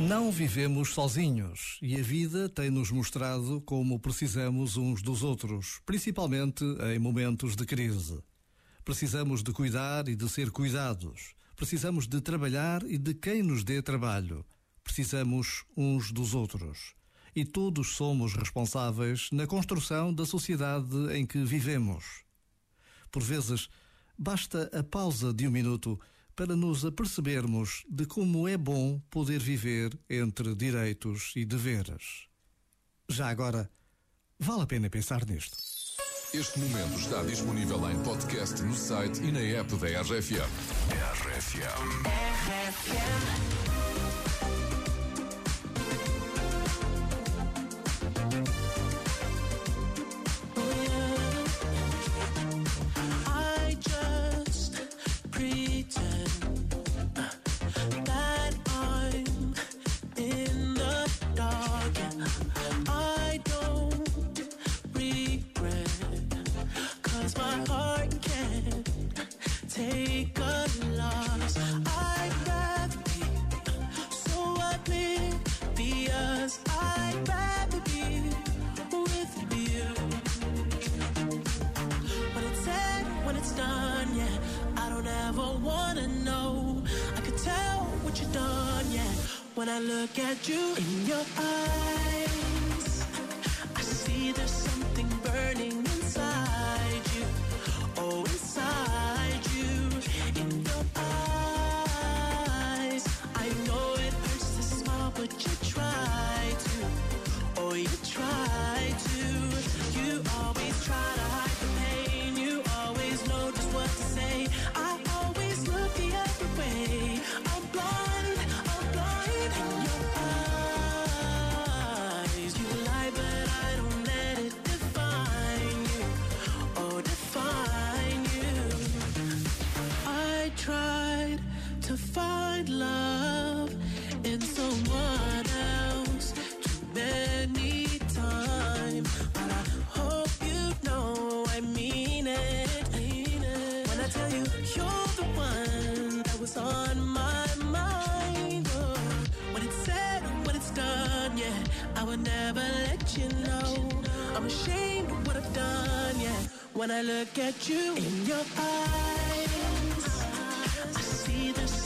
Não vivemos sozinhos e a vida tem-nos mostrado como precisamos uns dos outros, principalmente em momentos de crise. Precisamos de cuidar e de ser cuidados. Precisamos de trabalhar e de quem nos dê trabalho. Precisamos uns dos outros. E todos somos responsáveis na construção da sociedade em que vivemos. Por vezes, basta a pausa de um minuto para nos apercebermos de como é bom poder viver entre direitos e deveres. Já agora, vale a pena pensar nisto. Este momento está disponível em podcast no site e na app da RFM. RFM. I take a loss. I'd rather be so. I'd rather be with you. When it's said, when it's done, yeah. I don't ever wanna know. I could tell what you've done, yeah. When I look at you in your eyes, I see there's something When I look at you in your eyes, I see there's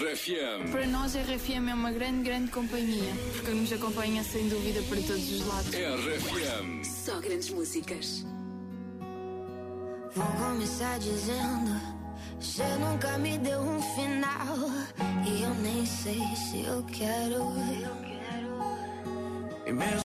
RFM. Para nós, a RFM é uma grande, grande companhia, porque nos acompanha sem dúvida para todos os lados. RFM. Só grandes músicas. Vou começar dizendo: Você nunca me deu um final. E eu nem sei se eu quero. E mesmo